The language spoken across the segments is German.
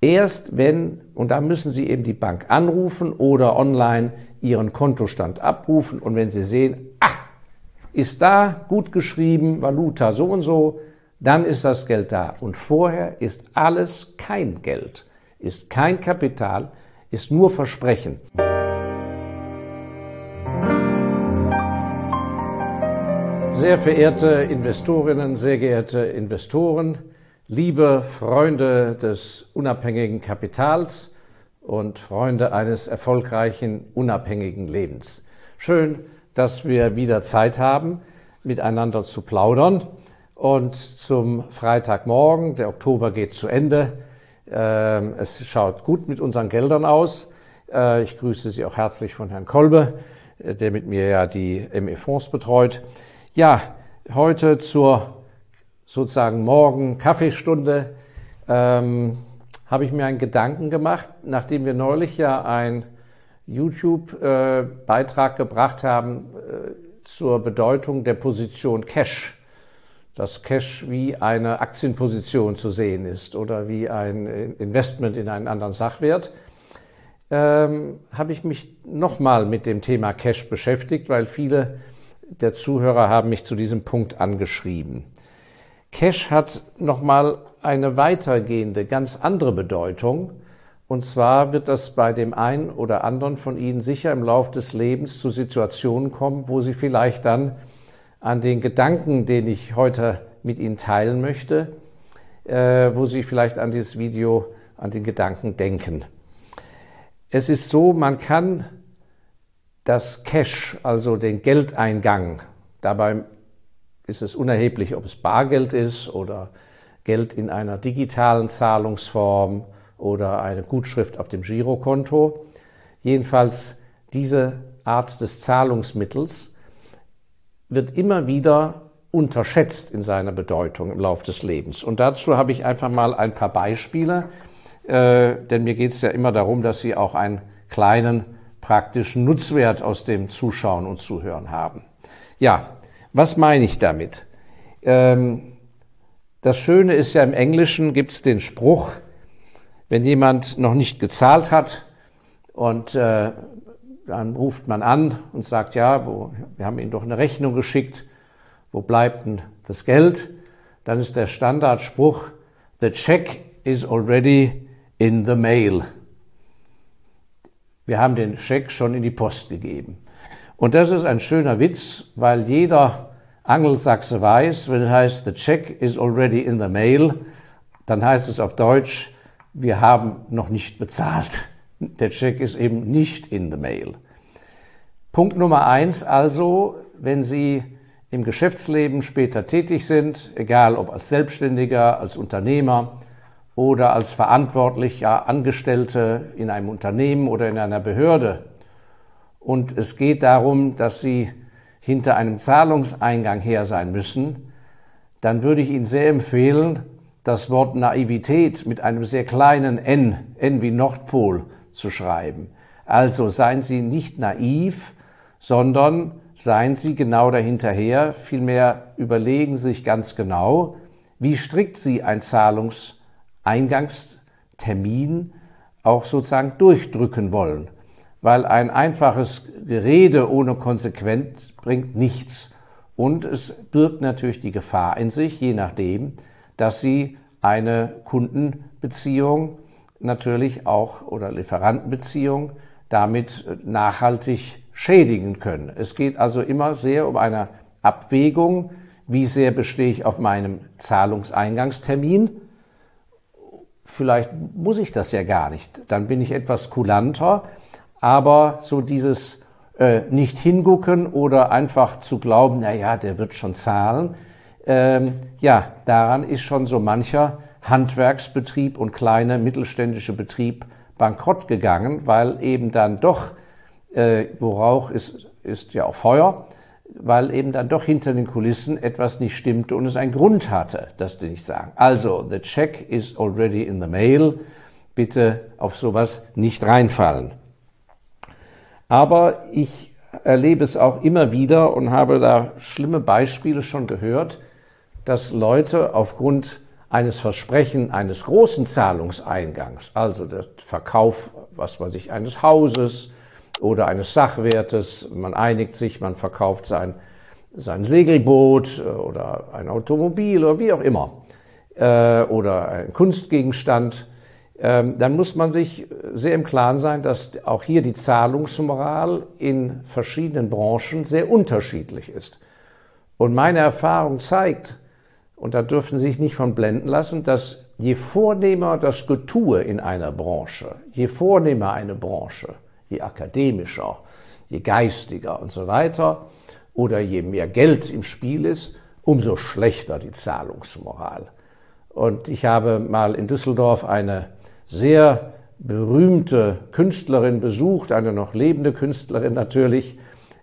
Erst wenn, und da müssen Sie eben die Bank anrufen oder online Ihren Kontostand abrufen und wenn Sie sehen, ach, ist da gut geschrieben, Valuta so und so, dann ist das Geld da. Und vorher ist alles kein Geld, ist kein Kapital, ist nur Versprechen. Sehr verehrte Investorinnen, sehr geehrte Investoren, liebe Freunde des unabhängigen Kapitals und Freunde eines erfolgreichen, unabhängigen Lebens. Schön, dass wir wieder Zeit haben, miteinander zu plaudern. Und zum Freitagmorgen, der Oktober geht zu Ende. Ähm, es schaut gut mit unseren Geldern aus. Äh, ich grüße Sie auch herzlich von Herrn Kolbe, äh, der mit mir ja die ME-Fonds betreut. Ja, heute zur sozusagen Morgen Kaffeestunde ähm, habe ich mir einen Gedanken gemacht, nachdem wir neulich ja ein YouTube-Beitrag gebracht haben äh, zur Bedeutung der Position Cash. Dass Cash wie eine Aktienposition zu sehen ist oder wie ein Investment in einen anderen Sachwert, ähm, habe ich mich nochmal mit dem Thema Cash beschäftigt, weil viele der Zuhörer haben mich zu diesem Punkt angeschrieben. Cash hat nochmal eine weitergehende, ganz andere Bedeutung und zwar wird das bei dem einen oder anderen von Ihnen sicher im Laufe des Lebens zu Situationen kommen, wo Sie vielleicht dann an den Gedanken, den ich heute mit Ihnen teilen möchte, äh, wo Sie vielleicht an dieses Video, an den Gedanken denken. Es ist so, man kann das Cash, also den Geldeingang, dabei ist es unerheblich, ob es Bargeld ist oder Geld in einer digitalen Zahlungsform, oder eine Gutschrift auf dem Girokonto. Jedenfalls diese Art des Zahlungsmittels wird immer wieder unterschätzt in seiner Bedeutung im Laufe des Lebens. Und dazu habe ich einfach mal ein paar Beispiele, äh, denn mir geht es ja immer darum, dass Sie auch einen kleinen praktischen Nutzwert aus dem Zuschauen und Zuhören haben. Ja, was meine ich damit? Ähm, das Schöne ist ja im Englischen gibt es den Spruch, wenn jemand noch nicht gezahlt hat und äh, dann ruft man an und sagt, ja, wo, wir haben Ihnen doch eine Rechnung geschickt, wo bleibt denn das Geld? Dann ist der Standardspruch, the check is already in the mail. Wir haben den Scheck schon in die Post gegeben. Und das ist ein schöner Witz, weil jeder Angelsachse weiß, wenn es heißt, the check is already in the mail, dann heißt es auf Deutsch, wir haben noch nicht bezahlt. Der Check ist eben nicht in the mail. Punkt Nummer eins also, wenn Sie im Geschäftsleben später tätig sind, egal ob als Selbstständiger, als Unternehmer oder als verantwortlicher Angestellte in einem Unternehmen oder in einer Behörde, und es geht darum, dass Sie hinter einem Zahlungseingang her sein müssen, dann würde ich Ihnen sehr empfehlen, das Wort Naivität mit einem sehr kleinen n, n wie Nordpol, zu schreiben. Also seien Sie nicht naiv, sondern seien Sie genau dahinterher, vielmehr überlegen Sie sich ganz genau, wie strikt Sie ein Zahlungseingangstermin auch sozusagen durchdrücken wollen. Weil ein einfaches Gerede ohne Konsequenz bringt nichts. Und es birgt natürlich die Gefahr in sich, je nachdem, dass sie eine Kundenbeziehung natürlich auch oder Lieferantenbeziehung damit nachhaltig schädigen können. Es geht also immer sehr um eine Abwägung, wie sehr bestehe ich auf meinem Zahlungseingangstermin. Vielleicht muss ich das ja gar nicht. Dann bin ich etwas kulanter. Aber so dieses äh, nicht hingucken oder einfach zu glauben, na ja, der wird schon zahlen, ähm, ja, daran ist schon so mancher Handwerksbetrieb und kleine mittelständische Betrieb bankrott gegangen, weil eben dann doch, äh, wo Rauch ist, ist ja auch Feuer, weil eben dann doch hinter den Kulissen etwas nicht stimmte und es einen Grund hatte, das die nicht sagen. Also, the check is already in the mail. Bitte auf sowas nicht reinfallen. Aber ich erlebe es auch immer wieder und habe da schlimme Beispiele schon gehört, dass Leute aufgrund eines Versprechen eines großen Zahlungseingangs, also der Verkauf, was weiß ich, eines Hauses oder eines Sachwertes, man einigt sich, man verkauft sein, sein Segelboot oder ein Automobil oder wie auch immer, äh, oder ein Kunstgegenstand, dann muss man sich sehr im Klaren sein, dass auch hier die Zahlungsmoral in verschiedenen Branchen sehr unterschiedlich ist. Und meine Erfahrung zeigt, und da dürfen Sie sich nicht von blenden lassen, dass je vornehmer das Getue in einer Branche, je vornehmer eine Branche, je akademischer, je geistiger und so weiter, oder je mehr Geld im Spiel ist, umso schlechter die Zahlungsmoral. Und ich habe mal in Düsseldorf eine sehr berühmte Künstlerin besucht, eine noch lebende Künstlerin natürlich,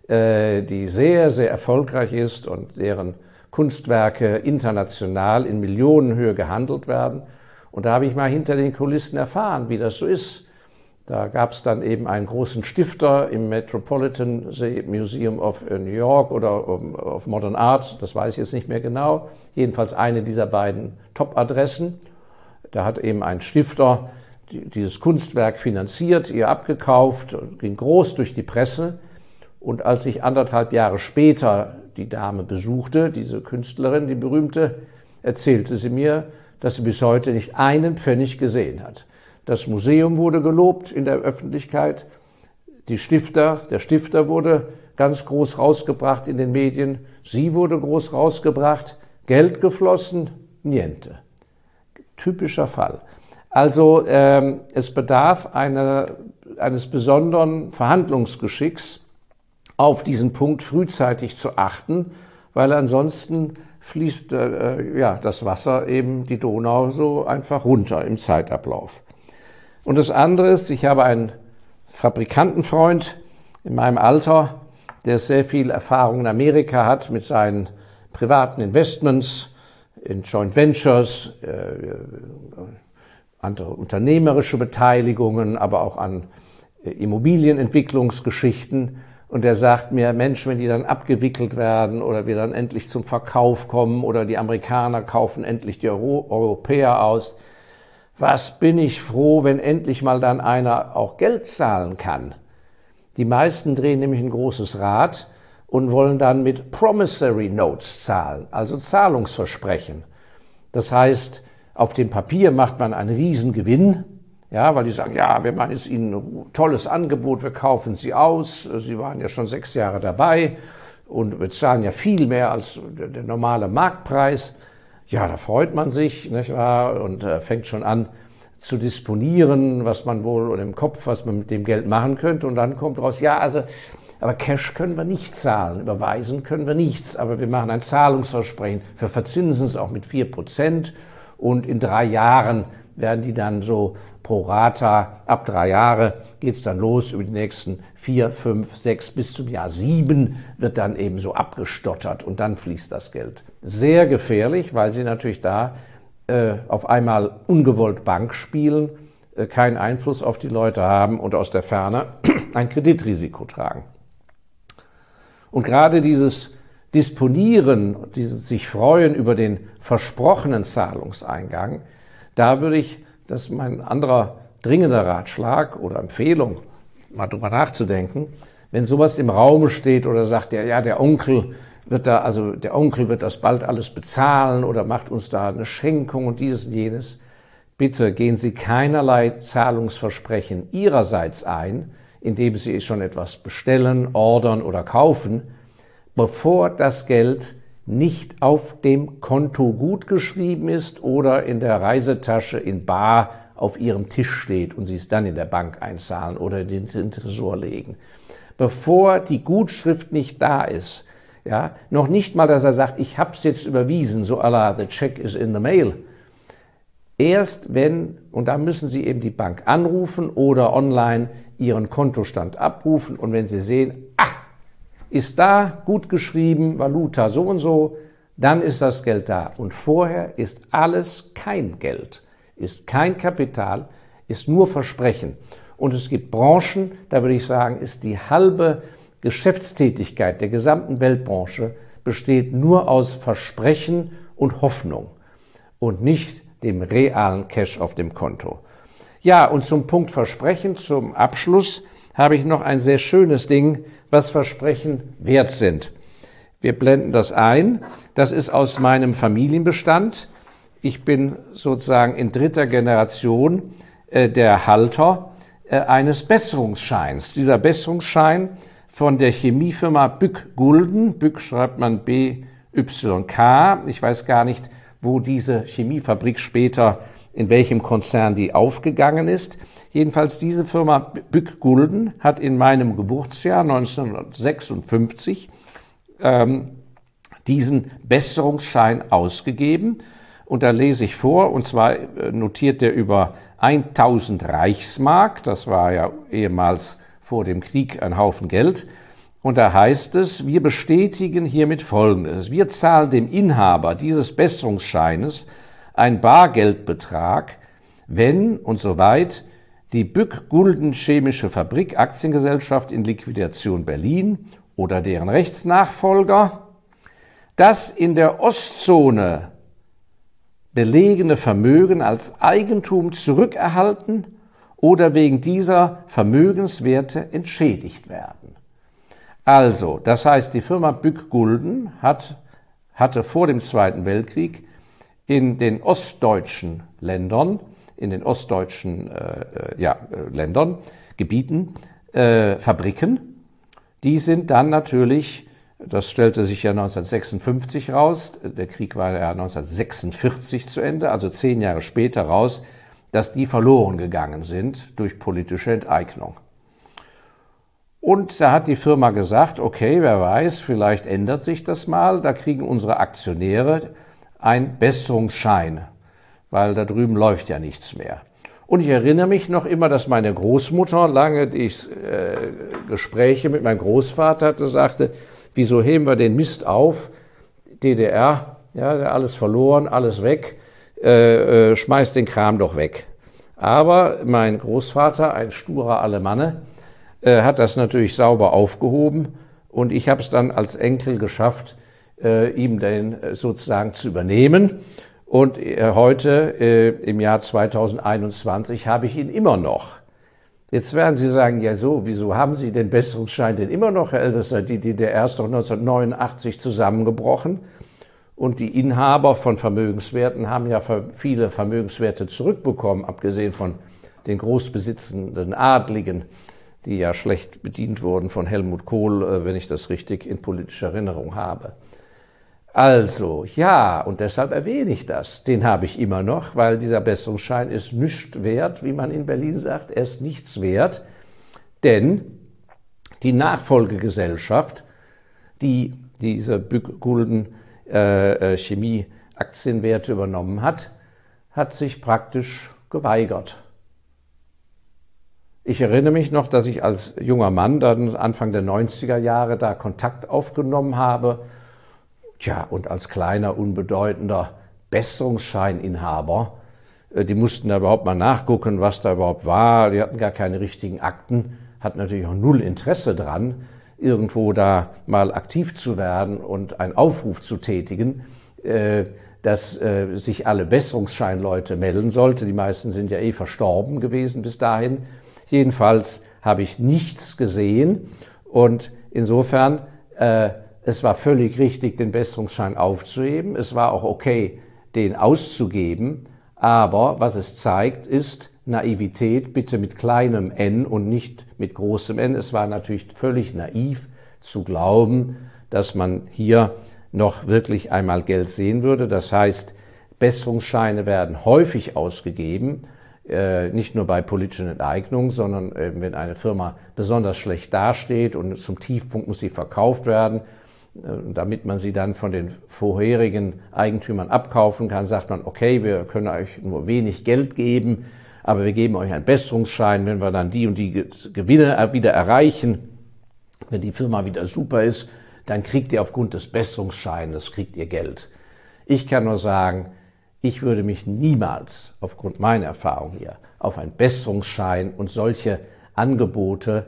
äh, die sehr, sehr erfolgreich ist und deren Kunstwerke international in Millionenhöhe gehandelt werden. Und da habe ich mal hinter den Kulissen erfahren, wie das so ist. Da gab es dann eben einen großen Stifter im Metropolitan Museum of New York oder of Modern Art, das weiß ich jetzt nicht mehr genau, jedenfalls eine dieser beiden Top-Adressen. Da hat eben ein Stifter dieses Kunstwerk finanziert, ihr abgekauft, ging groß durch die Presse. Und als ich anderthalb Jahre später die Dame besuchte, diese Künstlerin, die berühmte, erzählte sie mir, dass sie bis heute nicht einen Pfennig gesehen hat. Das Museum wurde gelobt in der Öffentlichkeit, die Stifter, der Stifter wurde ganz groß rausgebracht in den Medien, sie wurde groß rausgebracht, Geld geflossen, niente typischer Fall. Also ähm, es bedarf eine, eines besonderen Verhandlungsgeschicks, auf diesen Punkt frühzeitig zu achten, weil ansonsten fließt äh, ja, das Wasser eben die Donau so einfach runter im Zeitablauf. Und das andere ist, ich habe einen Fabrikantenfreund in meinem Alter, der sehr viel Erfahrung in Amerika hat mit seinen privaten Investments, in Joint Ventures, äh, andere unternehmerische Beteiligungen, aber auch an äh, Immobilienentwicklungsgeschichten. Und er sagt mir, Mensch, wenn die dann abgewickelt werden oder wir dann endlich zum Verkauf kommen oder die Amerikaner kaufen endlich die Euro Europäer aus, was bin ich froh, wenn endlich mal dann einer auch Geld zahlen kann. Die meisten drehen nämlich ein großes Rad und wollen dann mit Promissory Notes zahlen, also Zahlungsversprechen. Das heißt, auf dem Papier macht man einen Riesengewinn, ja, weil die sagen, ja, wir machen jetzt Ihnen ein tolles Angebot, wir kaufen Sie aus, Sie waren ja schon sechs Jahre dabei und bezahlen ja viel mehr als der, normale Marktpreis. Ja, da freut man sich, nicht wahr, und äh, fängt schon an zu disponieren, was man wohl im Kopf, was man mit dem Geld machen könnte, und dann kommt raus, ja, also aber Cash können wir nicht zahlen, überweisen können wir nichts, aber wir machen ein Zahlungsversprechen. Wir verzinsen es auch mit vier Prozent und in drei Jahren werden die dann so pro rata, ab drei Jahre geht es dann los, über die nächsten vier, fünf, sechs bis zum Jahr sieben wird dann eben so abgestottert und dann fließt das Geld. Sehr gefährlich, weil sie natürlich da äh, auf einmal ungewollt Bank spielen, äh, keinen Einfluss auf die Leute haben und aus der Ferne ein Kreditrisiko tragen. Und gerade dieses Disponieren, dieses sich freuen über den versprochenen Zahlungseingang, da würde ich, das ist mein anderer dringender Ratschlag oder Empfehlung, mal drüber nachzudenken, wenn sowas im Raum steht oder sagt der, ja, der Onkel wird da, also der Onkel wird das bald alles bezahlen oder macht uns da eine Schenkung und dieses und jenes. Bitte gehen Sie keinerlei Zahlungsversprechen Ihrerseits ein, indem Sie schon etwas bestellen, ordern oder kaufen, bevor das Geld nicht auf dem Konto gut geschrieben ist oder in der Reisetasche in Bar auf Ihrem Tisch steht und Sie es dann in der Bank einzahlen oder in den Tresor legen. Bevor die Gutschrift nicht da ist, ja, noch nicht mal, dass er sagt, ich habe es jetzt überwiesen, so Allah, the check is in the mail, Erst wenn, und da müssen Sie eben die Bank anrufen oder online Ihren Kontostand abrufen und wenn Sie sehen, ach, ist da gut geschrieben, Valuta so und so, dann ist das Geld da. Und vorher ist alles kein Geld, ist kein Kapital, ist nur Versprechen. Und es gibt Branchen, da würde ich sagen, ist die halbe Geschäftstätigkeit der gesamten Weltbranche besteht nur aus Versprechen und Hoffnung. und nicht dem realen Cash auf dem Konto. Ja, und zum Punkt Versprechen, zum Abschluss, habe ich noch ein sehr schönes Ding, was Versprechen wert sind. Wir blenden das ein. Das ist aus meinem Familienbestand. Ich bin sozusagen in dritter Generation äh, der Halter äh, eines Besserungsscheins. Dieser Besserungsschein von der Chemiefirma Bück Gulden. Bück schreibt man B-Y-K. Ich weiß gar nicht, wo diese Chemiefabrik später, in welchem Konzern die aufgegangen ist. Jedenfalls diese Firma Bück Gulden hat in meinem Geburtsjahr 1956 ähm, diesen Besserungsschein ausgegeben. Und da lese ich vor, und zwar äh, notiert er über 1000 Reichsmark, das war ja ehemals vor dem Krieg ein Haufen Geld. Und da heißt es, wir bestätigen hiermit Folgendes. Wir zahlen dem Inhaber dieses Besserungsscheines einen Bargeldbetrag, wenn und soweit die Bück-Gulden Chemische Fabrik Aktiengesellschaft in Liquidation Berlin oder deren Rechtsnachfolger das in der Ostzone belegene Vermögen als Eigentum zurückerhalten oder wegen dieser Vermögenswerte entschädigt werden. Also, das heißt, die Firma Bück-Gulden hat, hatte vor dem Zweiten Weltkrieg in den ostdeutschen Ländern in den ostdeutschen äh, äh, ja, äh, Ländern, Gebieten, äh, Fabriken. Die sind dann natürlich, das stellte sich ja 1956 raus, der Krieg war ja 1946 zu Ende, also zehn Jahre später raus, dass die verloren gegangen sind durch politische Enteignung. Und da hat die Firma gesagt, okay, wer weiß, vielleicht ändert sich das mal, da kriegen unsere Aktionäre einen Besserungsschein weil da drüben läuft ja nichts mehr. Und ich erinnere mich noch immer, dass meine Großmutter lange die äh, Gespräche mit meinem Großvater hatte, sagte, wieso heben wir den Mist auf? DDR, ja, alles verloren, alles weg, äh, äh, schmeißt den Kram doch weg. Aber mein Großvater, ein sturer Alemanne, äh, hat das natürlich sauber aufgehoben und ich habe es dann als Enkel geschafft, äh, ihm den äh, sozusagen zu übernehmen. Und äh, heute, äh, im Jahr 2021, habe ich ihn immer noch. Jetzt werden Sie sagen, ja so, wieso haben Sie den Besserungsschein denn immer noch, Herr Ältester? Die DDR ist doch 1989 zusammengebrochen. Und die Inhaber von Vermögenswerten haben ja viele Vermögenswerte zurückbekommen, abgesehen von den großbesitzenden Adligen, die ja schlecht bedient wurden von Helmut Kohl, äh, wenn ich das richtig in politischer Erinnerung habe. Also, ja, und deshalb erwähne ich das. Den habe ich immer noch, weil dieser Besserungsschein ist nichts wert, wie man in Berlin sagt. Er ist nichts wert, denn die Nachfolgegesellschaft, die diese Gulden äh, äh, Chemie Aktienwerte übernommen hat, hat sich praktisch geweigert. Ich erinnere mich noch, dass ich als junger Mann dann Anfang der 90er Jahre da Kontakt aufgenommen habe Tja, und als kleiner, unbedeutender Besserungsscheininhaber, äh, die mussten da überhaupt mal nachgucken, was da überhaupt war. Die hatten gar keine richtigen Akten, hatten natürlich auch null Interesse dran, irgendwo da mal aktiv zu werden und einen Aufruf zu tätigen, äh, dass äh, sich alle Besserungsscheinleute melden sollte. Die meisten sind ja eh verstorben gewesen bis dahin. Jedenfalls habe ich nichts gesehen und insofern es war völlig richtig, den Besserungsschein aufzuheben. Es war auch okay, den auszugeben. Aber was es zeigt, ist Naivität, bitte mit kleinem n und nicht mit großem n. Es war natürlich völlig naiv zu glauben, dass man hier noch wirklich einmal Geld sehen würde. Das heißt, Besserungsscheine werden häufig ausgegeben, äh, nicht nur bei politischen Enteignungen, sondern wenn eine Firma besonders schlecht dasteht und zum Tiefpunkt muss sie verkauft werden äh, damit man sie dann von den vorherigen Eigentümern abkaufen kann, sagt man, okay, wir können euch nur wenig Geld geben, aber wir geben euch einen Besserungsschein, wenn wir dann die und die Gewinne wieder erreichen, wenn die Firma wieder super ist, dann kriegt ihr aufgrund des Besserungsscheines, kriegt ihr Geld. Ich kann nur sagen, ich würde mich niemals, aufgrund meiner Erfahrung hier, auf einen Besserungsschein und solche Angebote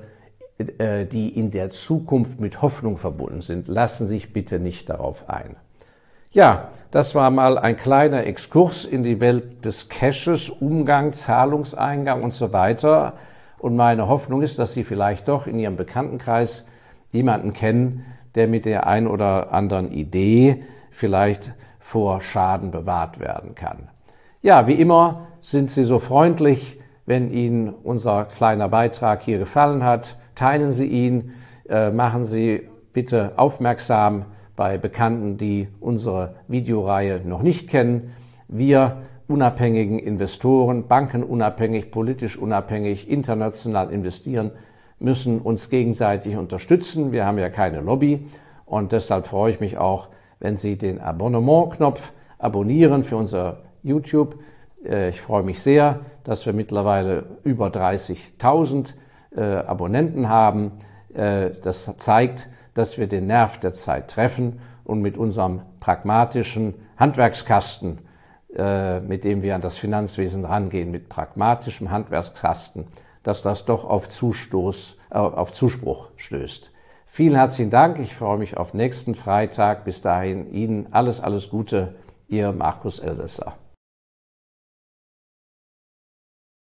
äh, die in der Zukunft mit Hoffnung verbunden sind, lassen sich bitte nicht darauf ein. Ja, das war mal ein kleiner Exkurs in die Welt des Cashes, Umgang, Zahlungseingang und so weiter. Und meine Hoffnung ist, dass Sie vielleicht doch in Ihrem Bekanntenkreis jemanden kennen, der mit der ein oder anderen Idee vielleicht vor Schaden bewahrt werden kann. Ja, wie immer sind Sie so freundlich, wenn Ihnen unser kleiner Beitrag hier gefallen hat. Teilen Sie ihn, äh, machen Sie bitte aufmerksam bei Bekannten, die unsere Videoreihe noch nicht kennen. Wir unabhängigen Investoren, bankenunabhängig, politisch unabhängig, international investieren, müssen uns gegenseitig unterstützen. Wir haben ja keine Lobby und deshalb freue ich mich auch, wenn Sie den Abonnement-Knopf abonnieren für unser YouTube. Äh, ich freue mich sehr, dass wir mittlerweile über 30.000 äh, Abonnenten haben. Äh, das zeigt, dass wir den Nerv der Zeit treffen und mit unserem pragmatischen Handwerkskasten, mit dem wir an das Finanzwesen rangehen, mit pragmatischem Handwerkskasten, dass das doch auf, Zustoß, auf Zuspruch stößt. Vielen herzlichen Dank. Ich freue mich auf nächsten Freitag. Bis dahin Ihnen alles, alles Gute. Ihr Markus Eldesser.